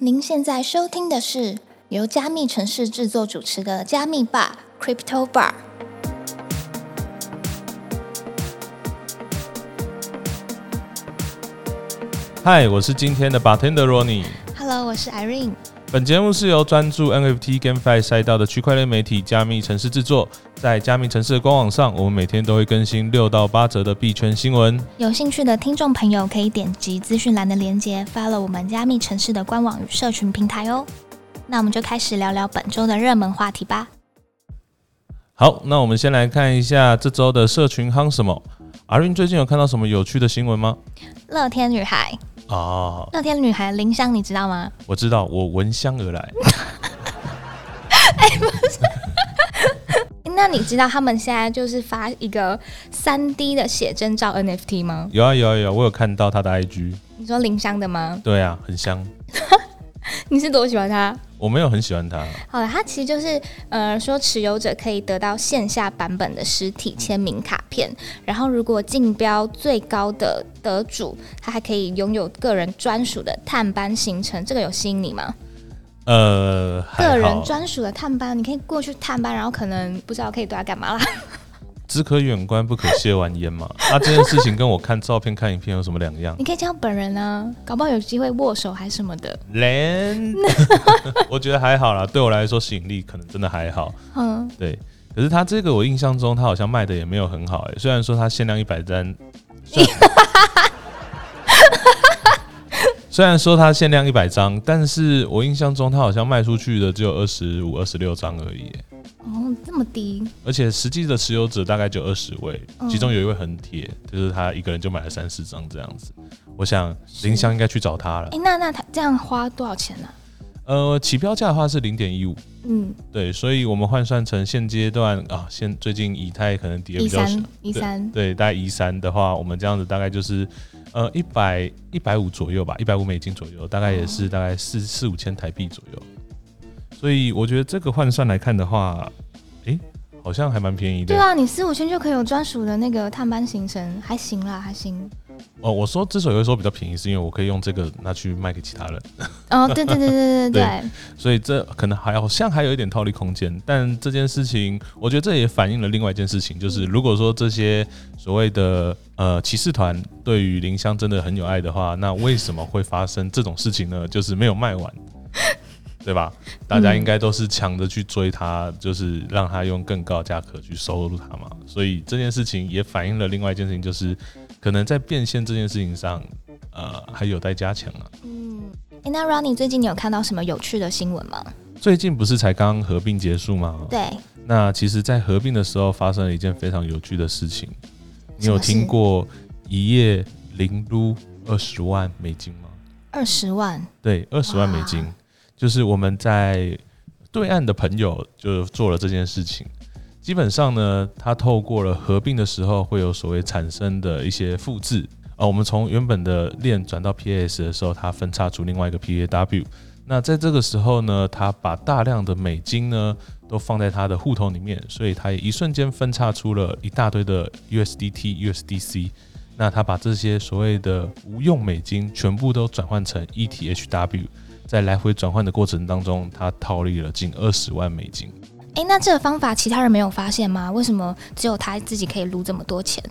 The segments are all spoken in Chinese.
您现在收听的是由加密城市制作主持的加密吧 Crypto Bar。嗨，我是今天的 bartender Ronnie。Hello，我是 Irene。本节目是由专注 NFT GameFi 赛道的区块链媒体加密城市制作。在加密城市的官网上，我们每天都会更新六到八折的币圈新闻。有兴趣的听众朋友可以点击资讯栏的链接，follow 我们加密城市的官网与社群平台哦。那我们就开始聊聊本周的热门话题吧。好，那我们先来看一下这周的社群夯什么。阿云最近有看到什么有趣的新闻吗？乐天女孩，啊，乐天女孩林香，你知道吗？我知道，我闻香而来。哎 那你知道他们现在就是发一个三 D 的写真照 NFT 吗？有啊有啊有啊，我有看到他的 IG。你说林香的吗？对啊，很香。你是多喜欢他？我没有很喜欢他。好了，他其实就是呃说持有者可以得到线下版本的实体签名卡片，然后如果竞标最高的得主，他还可以拥有个人专属的探班行程，这个有吸引你吗？呃，个人专属的探班，你可以过去探班，然后可能不知道可以对他干嘛啦。只可远观，不可亵玩焉嘛。那、这件事情跟我看照片、看影片有什么两样？你可以见到本人啊，搞不好有机会握手还是什么的。连，我觉得还好啦，对我来说吸引力可能真的还好。嗯，对，可是他这个我印象中他好像卖的也没有很好哎、虽然说他限量一百单，虽然说他限量一百张，但是我印象中他好像卖出去的只有二十五、二十六张而已、么低，而且实际的持有者大概就二十位，嗯。其中有一位很铁，就是他一个人就买了三四张这样子。我想林香应该去找他了。哎、。那那他这样花多少钱呢、呃，起标价的话是零点一五，嗯，对，所以我们换算成现阶段啊，现最近以太可能跌比较少三，一三，对，大概一三的话，我们这样子大概就是呃一百一百五左右吧，一百五美金左右，大概也是大概四四五千台币左右。所以我觉得这个换算来看的话，诶，好像还蛮便宜的。对啊，你四五千就可以有专属的那个探班行程，还行啦，还行。哦，我说之所以会说比较便宜，是因为我可以用这个拿去卖给其他人，哦，对对对对对对 对，所以这可能还好像还有一点套利空间。但这件事情，我觉得这也反映了另外一件事情，就是如果说这些所谓的呃骑士团对于林香真的很有爱的话，那为什么会发生这种事情呢？就是没有卖完。对吧？大家应该都是抢着去追他，就是让他用更高的价格去收入他嘛。所以这件事情也反映了另外一件事情，就是可能在变现这件事情上，呃，还有待加强啊。嗯，哎，那 Ronnie 最近你有看到什么有趣的新闻吗？最近不是才刚合并结束吗？对，那其实，在合并的时候发生了一件非常有趣的事情。你有听过一夜零撸二十万美金吗？二十万，对，二十万美金哇，就是我们在对岸的朋友就做了这件事情。基本上呢，它透过了合并的时候会有所谓产生的一些复制啊、我们从原本的链转到 PAS 的时候，它分叉出另外一个 PAW。那在这个时候呢，它把大量的美金呢都放在它的户头里面，所以它也一瞬间分叉出了一大堆的 USDT、USDC。那它把这些所谓的无用美金全部都转换成 ETHW，在来回转换的过程当中，他套利了近二十万美金。哎，那这个方法其他人没有发现吗？为什么只有他自己可以撸这么多钱？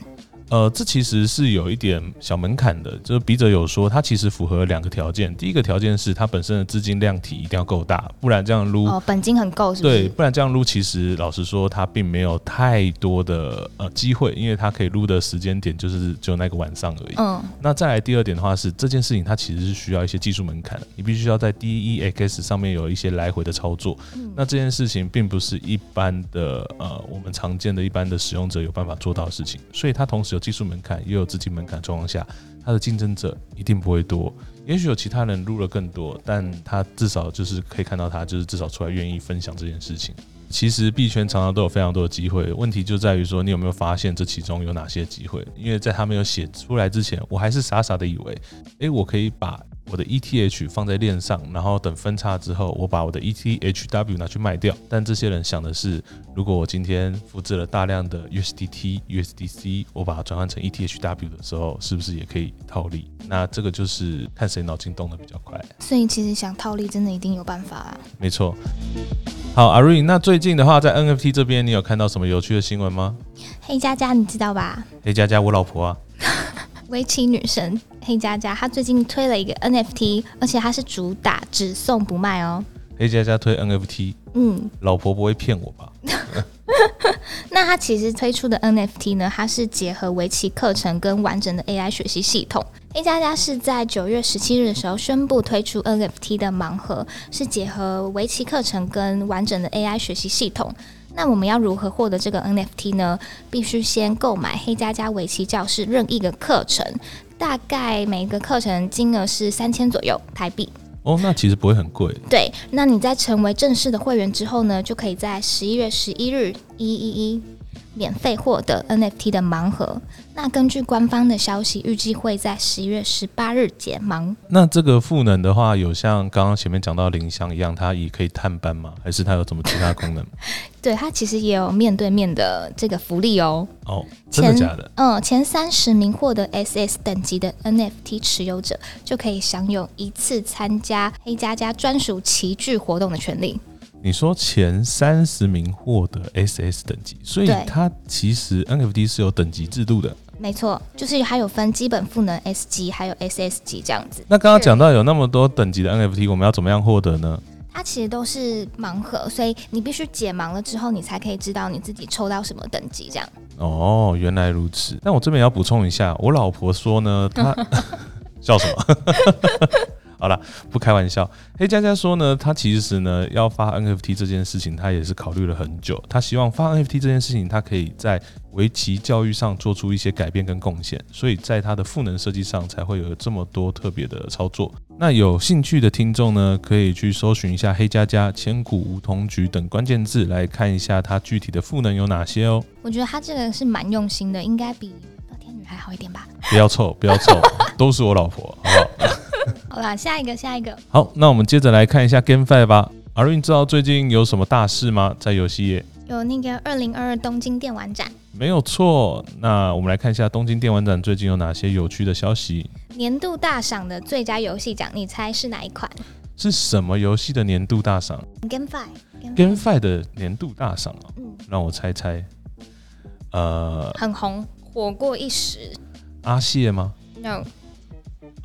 呃，这其实是有一点小门槛的，就是笔者有说，它其实符合两个条件。第一个条件是它本身的资金量体一定要够大，不然这样撸，哦，本金很够，是不对，不然这样撸，其实老实说，它并没有太多的呃机会，因为它可以撸的时间点就是只有那个晚上而已。嗯，那再来第二点的话是，这件事情它其实是需要一些技术门槛的，你必须要在 DEX 上面有一些来回的操作。嗯那这件事情并不是一般的呃我们常见的一般的使用者有办法做到的事情，所以它同时有技术门槛，也有资金门槛状况下，它的竞争者一定不会多。也许有其他人入了更多，但他至少就是可以看到他就是至少出来愿意分享这件事情。其实币圈常常都有非常多的机会，问题就在于说你有没有发现这其中有哪些机会？因为在他没有写出来之前，我还是傻傻的以为，诶，我可以把我的 ETH 放在链上，然后等分叉之后，我把我的 ETHW 拿去卖掉。但这些人想的是，如果我今天复制了大量的 USDT、USDC，我把它转换成 ETHW 的时候，是不是也可以套利？那这个就是看谁脑筋动得比较快。所以其实想套利，真的一定有办法啊。没错。好，阿瑞，那最近的话，在 NFT 这边，你有看到什么有趣的新闻吗？黑佳佳，你知道吧？黑佳佳，我老婆啊。围棋女神黑佳佳，她最近推了一个 NFT，而且它是主打只送不卖哦。黑佳佳推 NFT，嗯，老婆不会骗我吧？那他其实推出的 NFT 呢，它是结合围棋课程跟完整的 AI 学习系统。黑加加是在九月十七日的时候宣布推出 NFT 的盲盒，是结合围棋课程跟完整的 AI 学习系统。那我们要如何获得这个 NFT 呢？必须先购买黑加加围棋教室任意一个课程，大概每个课程金额是三千左右台币。哦，那其实不会很贵。对，那你在成为正式的会员之后呢，就可以在十一月十一日一一一。免费获得 NFT 的盲盒。那根据官方的消息，预计会在十一月十八日解盲。那这个赋能的话，有像刚刚前面讲到林香一样，它也可以探班吗？还是它有什么其他功能？对，它其实也有面对面的这个福利哦。哦，真的假的？嗯，前三十名获得 SS 等级的 NFT 持有者，就可以享有一次参加黑加加专属齐聚活动的权利。你说前三十名获得 SS 等级，所以它其实 NFT 是有等级制度的。没错，就是还有分基本赋能 S 级，还有 SS 级这样子。那刚刚讲到有那么多等级的 NFT，我们要怎么样获得呢？它其实都是盲盒，所以你必须解盲了之后，你才可以知道你自己抽到什么等级这样。哦，原来如此。但我这边要补充一下，我老婆说呢，她 笑什么？好了，不开玩笑。黑佳佳说呢，他其实呢要发 NFT 这件事情，他也是考虑了很久。他希望发 NFT 这件事情，他可以在围棋教育上做出一些改变跟贡献，所以在他的赋能设计上才会有这么多特别的操作。那有兴趣的听众呢，可以去搜寻一下黑佳佳、千古梧桐菊等关键字，来看一下他具体的赋能有哪些哦。我觉得他这个是蛮用心的，应该比乐天女还好一点吧？不要臭，不要臭，都是我老婆，好不好？好啦，下一个，下一个。好，那我们接着来看一下 GameFi 吧。阿瑞，你知道最近有什么大事吗？在游戏业有那个二零二二东京电玩展，没有错。那我们来看一下东京电玩展最近有哪些有趣的消息。年度大赏的最佳游戏奖，你猜是哪一款？是什么游戏的年度大赏？GameFi，GameFi 的年度大赏啊？嗯，让我猜猜。呃，很红，火过一时。阿谢吗？No。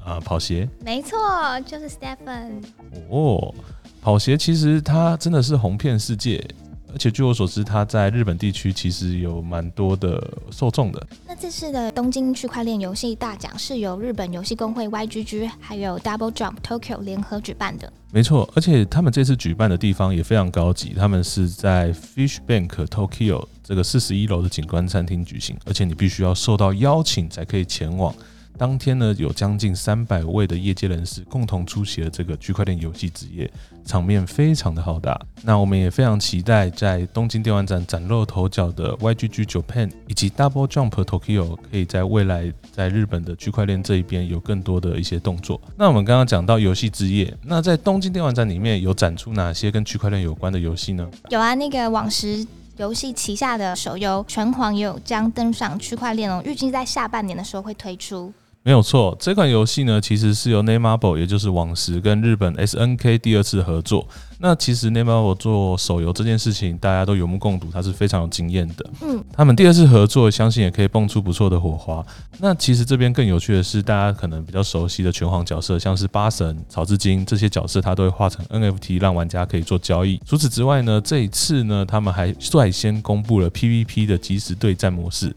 啊，跑鞋，没错，就是 Stephen。哦，跑鞋其实它真的是红遍世界，而且据我所知，它在日本地区其实有蛮多的受众的。那这次的东京区块链游戏大奖是由日本游戏公会 YGG 还有 Double Jump Tokyo 联合举办的。没错，而且他们这次举办的地方也非常高级，他们是在 Fish Bank Tokyo 这个四十一楼的景观餐厅举行，而且你必须要受到邀请才可以前往。当天呢，有将近三百位的业界人士共同出席了这个区块链游戏之夜，场面非常的浩大。那我们也非常期待在东京电玩展崭露头角的 YGG Japan 以及 Double Jump Tokyo 可以在未来在日本的区块链这一边有更多的一些动作。那我们刚刚讲到游戏之夜，那在东京电玩展里面有展出哪些跟区块链有关的游戏呢？有啊，那个往时游戏旗下的手游拳皇也有将登上区块链哦，预计在下半年的时候会推出。没有错，这款游戏呢，其实是由 Nameable，也就是网石跟日本 SNK 第二次合作。那其实 Nameable 做手游这件事情，大家都有目共睹，它是非常有经验的。嗯，他们第二次合作，相信也可以蹦出不错的火花。那其实这边更有趣的是，大家可能比较熟悉的拳皇角色，像是八神、草之金这些角色，它都会画成 NFT，让玩家可以做交易。除此之外呢，这一次呢，他们还率先公布了 PVP 的即时对战模式。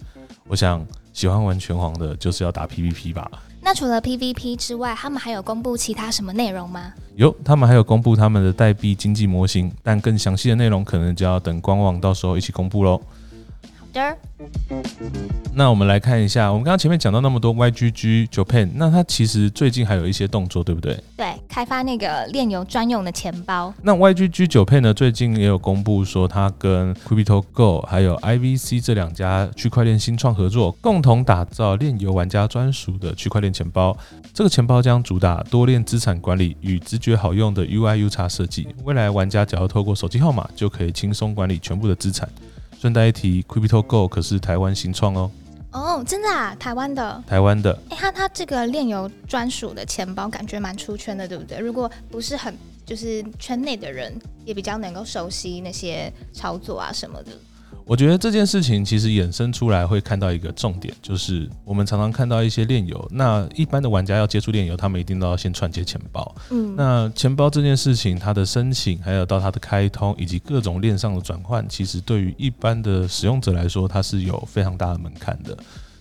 我想。喜欢玩拳皇的，就是要打 PVP 吧？那除了 PVP 之外，他们还有公布其他什么内容吗？有，他们还有公布他们的代币经济模型，但更详细的内容可能就要等官网到时候一起公布喽。的。那我们来看一下，我们刚刚前面讲到那么多 YGG Japan，那它其实最近还有一些动作，对不对？对，开发那个炼油专用的钱包。那 YGG Japan 呢，最近也有公布说，它跟 CryptoGo 还有 IVC 这两家区块链新创合作，共同打造炼油玩家专属的区块链钱包。这个钱包将主打多链资产管理与直觉好用的 UI/U 叉设计，未来玩家只要透过手机号码就可以轻松管理全部的资产。顺带一提，CryptoGo 可是台湾新创哦。哦，真的啊，台湾的，台湾的。哎，它它这个炼油专属的钱包，感觉蛮出圈的，对不对？如果不是很就是圈内的人，也比较能够熟悉那些操作啊什么的。我觉得这件事情其实衍生出来会看到一个重点，就是我们常常看到一些炼油，那一般的玩家要接触炼油，他们一定都要先串接钱包。嗯，那钱包这件事情，它的申请，还有到它的开通，以及各种链上的转换，其实对于一般的使用者来说，它是有非常大的门槛的。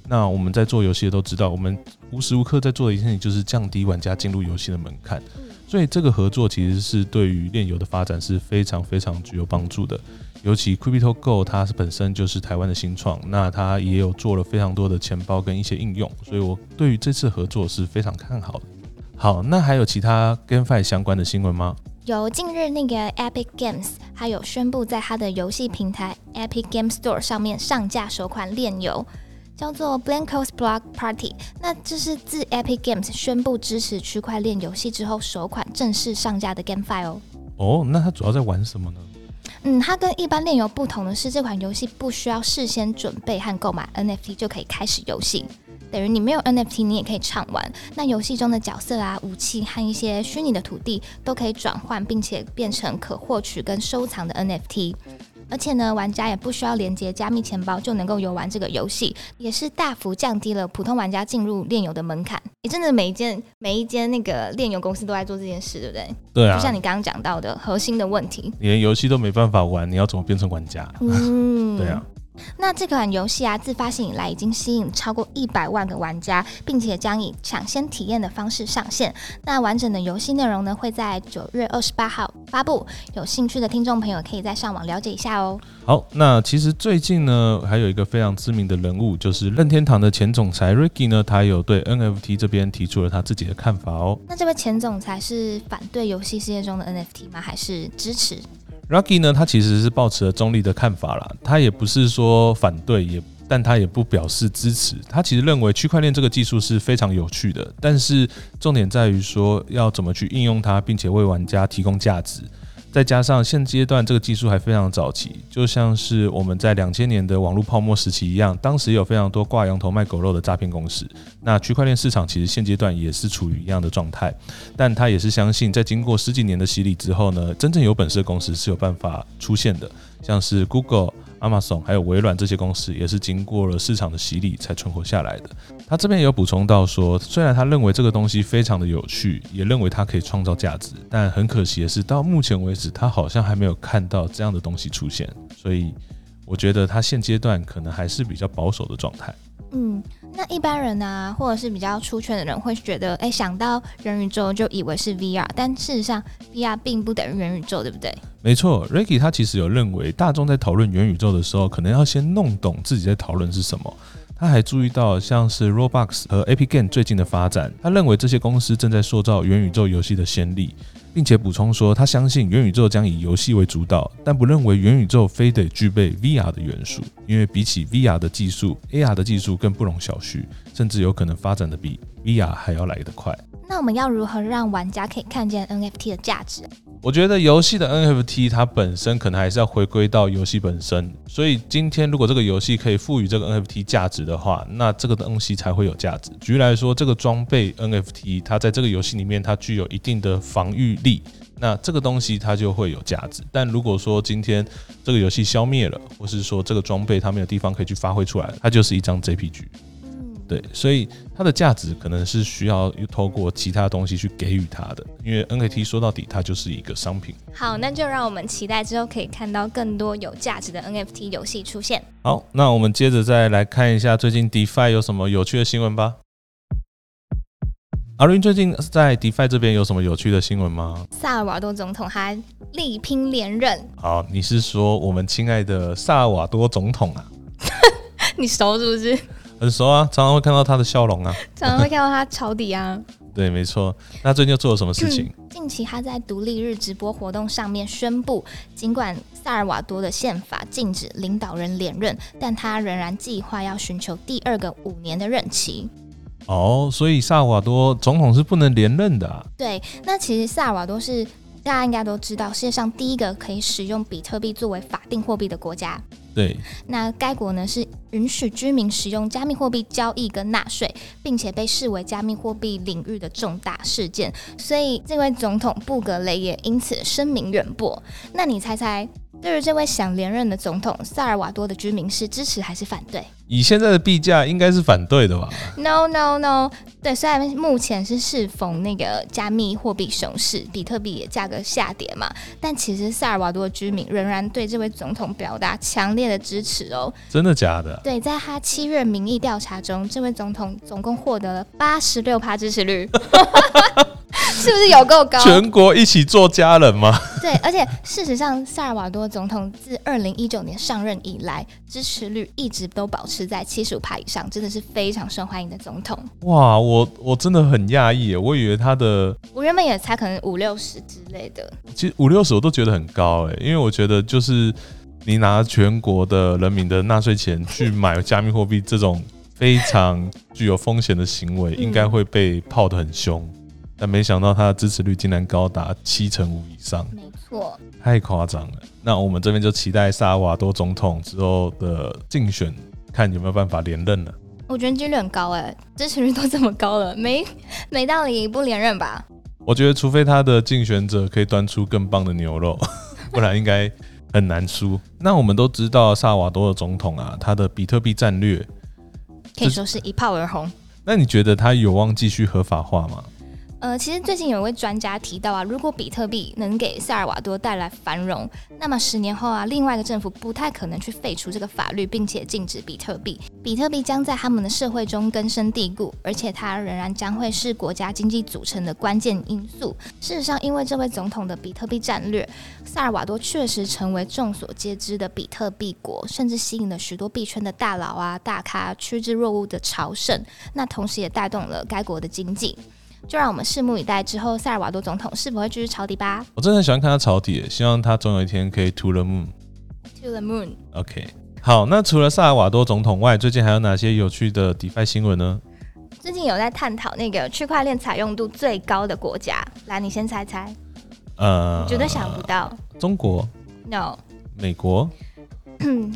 那我们在做游戏的都知道，我们无时无刻在做的一件事情就是降低玩家进入游戏的门槛。所以这个合作其实是对于炼油的发展是非常非常具有帮助的。尤其 CryptoGo 它是本身就是台湾的新创，那它也有做了非常多的钱包跟一些应用，所以我对于这次合作是非常看好的。好，那还有其他跟 GameFi 相关的新闻吗？有，近日那个 Epic Games 它有宣布在它的游戏平台 Epic Game Store 上面上架首款链游，叫做 Blankos Block Party。那这是自 Epic Games 宣布支持区块链游戏之后首款正式上架的 GameFi 哦。哦，那它主要在玩什么呢？嗯，它跟一般炼油不同的是，这款游戏不需要事先准备和购买 NFT 就可以开始游戏，等于你没有 NFT 你也可以畅玩。那游戏中的角色啊、武器和一些虚拟的土地都可以转换，并且变成可获取跟收藏的 NFT。而且呢，玩家也不需要连接加密钱包就能够游玩这个游戏，也是大幅降低了普通玩家进入炼油的门槛。也真的每一间每一间那个炼油公司都在做这件事，对不对？对啊，就像你刚刚讲到的核心的问题，连游戏都没办法玩，你要怎么变成玩家？嗯，对啊。那这款游戏啊，自发行以来已经吸引超过一百万个玩家，并且将以抢先体验的方式上线。那完整的游戏内容呢，会在九月二十八号发布。有兴趣的听众朋友，可以在上网了解一下哦。好，那其实最近呢，还有一个非常知名的人物，就是任天堂的前总裁 Ricky 呢，他有对 NFT 这边提出了他自己的看法哦。那这位前总裁是反对游戏世界中的 NFT 吗？还是支持？Rocky 呢，他其实是抱持了中立的看法啦，他也不是说反对，也但他也不表示支持。他其实认为区块链这个技术是非常有趣的，但是重点在于说要怎么去应用它，并且为玩家提供价值。再加上现阶段这个技术还非常早期，就像是我们在两千年的网络泡沫时期一样，当时有非常多挂羊头卖狗肉的诈骗公司。那区块链市场其实现阶段也是处于一样的状态，但他也是相信，在经过十几年的洗礼之后呢，真正有本事的公司是有办法出现的，像是 Google。Amazon 还有微软这些公司也是经过了市场的洗礼才存活下来的。他这边也有补充到说，虽然他认为这个东西非常的有趣，也认为它可以创造价值，但很可惜的是，到目前为止，他好像还没有看到这样的东西出现。所以，我觉得他现阶段可能还是比较保守的状态。嗯。那一般人呢，或者是比较出圈的人，会觉得，哎，想到元宇宙就以为是 VR，但事实上，VR 并不等于元宇宙，对不对？没错，Ricky 他其实有认为，大众在讨论元宇宙的时候，可能要先弄懂自己在讨论是什么。他还注意到，像是 Roblox 和 Epic Game 最近的发展，他认为这些公司正在塑造元宇宙游戏的先例。并且补充说，他相信元宇宙将以游戏为主导，但不认为元宇宙非得具备 VR 的元素，因为比起 VR 的技术，AR 的技术更不容小觑，甚至有可能发展的比 VR 还要来得快。那我们要如何让玩家可以看见 NFT 的价值？我觉得游戏的 NFT 它本身可能还是要回归到游戏本身，所以今天如果这个游戏可以赋予这个 NFT 价值的话，那这个东西才会有价值。举例来说，这个装备 NFT 它在这个游戏里面它具有一定的防御力，那这个东西它就会有价值。但如果说今天这个游戏消灭了，或是说这个装备它没有地方可以去发挥出来，它就是一张 JPG。对，所以它的价值可能是需要透过其他东西去给予它的，因为 NFT 说到底它就是一个商品。好，那就让我们期待之后可以看到更多有价值的 NFT 游戏出现。好，那我们接着再来看一下最近 DeFi 有什么有趣的新闻吧。阿瑞最近在 DeFi 这边有什么有趣的新闻吗？萨尔瓦多总统还力拼连任。好，你是说我们亲爱的萨尔瓦多总统啊？你熟是不是？很熟啊，常常会看到他的笑容啊。常常会看到他抄底啊。对，没错。那最近又做了什么事情？近期他在独立日直播活动上面宣布，尽管萨尔瓦多的宪法禁止领导人连任，但他仍然计划要寻求第二个五年的任期。哦，所以萨尔瓦多总统是不能连任的。对，那其实萨尔瓦多是大家应该都知道，世界上第一个可以使用比特币作为法定货币的国家。对，那该国呢是允许居民使用加密货币交易跟纳税，并且被视为加密货币领域的重大事件，所以这位总统布格雷也因此声名远播。那你猜猜？对于这位想连任的总统，萨尔瓦多的居民是支持还是反对？以现在的币价，应该是反对的吧？No No No，对，虽然目前是适逢那个加密货币熊市，比特币也价格下跌嘛，但其实萨尔瓦多的居民仍然对这位总统表达强烈的支持哦。真的假的？对，在他七月民意调查中，这位总统总共获得了八十六趴支持率。是不是有够高？全国一起做家人吗？对，而且事实上，萨尔瓦多总统自二零一九年上任以来，支持率一直都保持在七十五趴以上，真的是非常受欢迎的总统。哇，我我真的很讶异，我以为他的，我原本也猜可能五六十之类的。其实五六十我都觉得很高哎，因为我觉得就是你拿全国的人民的纳税钱去买加密货币这种非常具有风险的行为，应该会被泡得很凶。但没想到他的支持率竟然高达七成五以上，没错，太夸张了。那我们这边就期待萨尔瓦多总统之后的竞选，看有没有办法连任了。我觉得几率很高哎，支持率都这么高了，没没道理不连任吧？我觉得除非他的竞选者可以端出更棒的牛肉，不然应该很难输。那我们都知道萨尔瓦多的总统啊，他的比特币战略可以说是一炮而红。那你觉得他有望继续合法化吗？呃，其实最近有一位专家提到啊，如果比特币能给萨尔瓦多带来繁荣，那么十年后啊，另外一个政府不太可能去废除这个法律，并且禁止比特币。比特币将在他们的社会中根深蒂固，而且它仍然将会是国家经济组成的关键因素。事实上，因为这位总统的比特币战略，萨尔瓦多确实成为众所皆知的比特币国，甚至吸引了许多币圈的大佬啊、大咖趋之若鹜的朝圣。那同时也带动了该国的经济。就让我们拭目以待，之后萨尔瓦多总统是否会继续抄底吧？我真的很喜欢看他抄底，希望他总有一天可以 to the moon。to the moon。OK，好，那除了萨尔瓦多总统外，最近还有哪些有趣的 DeFi 新闻呢？最近有在探讨那个区块链采用度最高的国家，来，你先猜猜。呃，绝对想不到。中国？No。美国？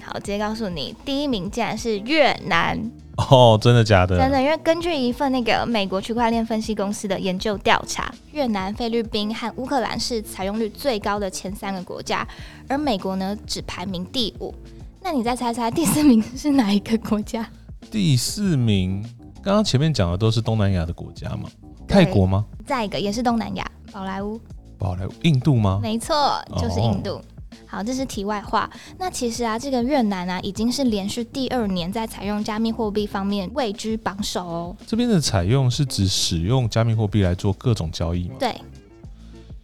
好，直接告诉你，第一名竟然是越南。哦，真的假的？真的，因为根据一份那个美国区块链分析公司的研究调查，越南、菲律宾和乌克兰是采用率最高的前三个国家，而美国呢只排名第五。那你再猜猜第四名是哪一个国家？第四名，刚刚前面讲的都是东南亚的国家吗？泰国吗？再一个也是东南亚，宝莱坞。宝莱坞，印度吗？没错，就是印度。好，这是题外话。那其实啊，这个越南啊，已经是连续第二年在采用加密货币方面位居榜首哦。这边的采用是指使用加密货币来做各种交易吗？对，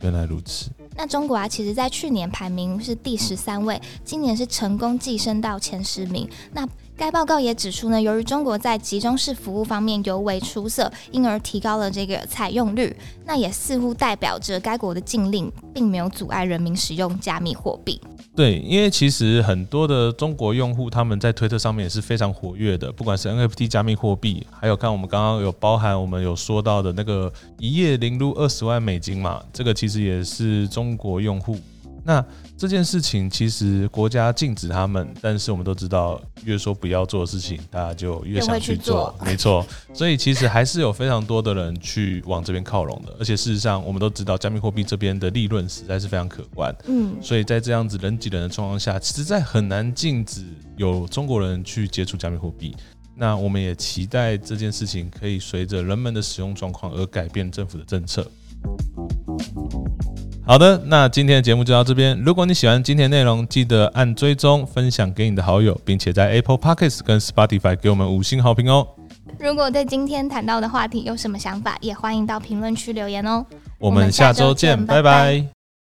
原来如此。那中国啊，其实在去年排名是第十三位，今年是成功晋升到前十名。那该报告也指出呢，由于中国在集中式服务方面尤为出色，因而提高了这个采用率。那也似乎代表着该国的禁令并没有阻碍人民使用加密货币。对，因为其实很多的中国用户他们在推特上面也是非常活跃的，不管是 NFT 加密货币，还有看我们刚刚有包含我们有说到的那个一夜零入二十万美金嘛，这个其实也是中国用户。那这件事情其实国家禁止他们，但是我们都知道，越说不要做的事情，大家就越想去做。没错，所以其实还是有非常多的人去往这边靠拢的。而且事实上，我们都知道加密货币这边的利润实在是非常可观。嗯，所以在这样子人挤人的状况下，实在很难禁止有中国人去接触加密货币。那我们也期待这件事情可以随着人们的使用状况而改变政府的政策。好的，那今天的节目就到这边。如果你喜欢今天内容，记得按追踪、分享给你的好友，并且在 Apple Podcasts 跟 Spotify 给我们五星好评哦。如果对今天谈到的话题有什么想法，也欢迎到评论区留言哦。我们下周见，拜拜。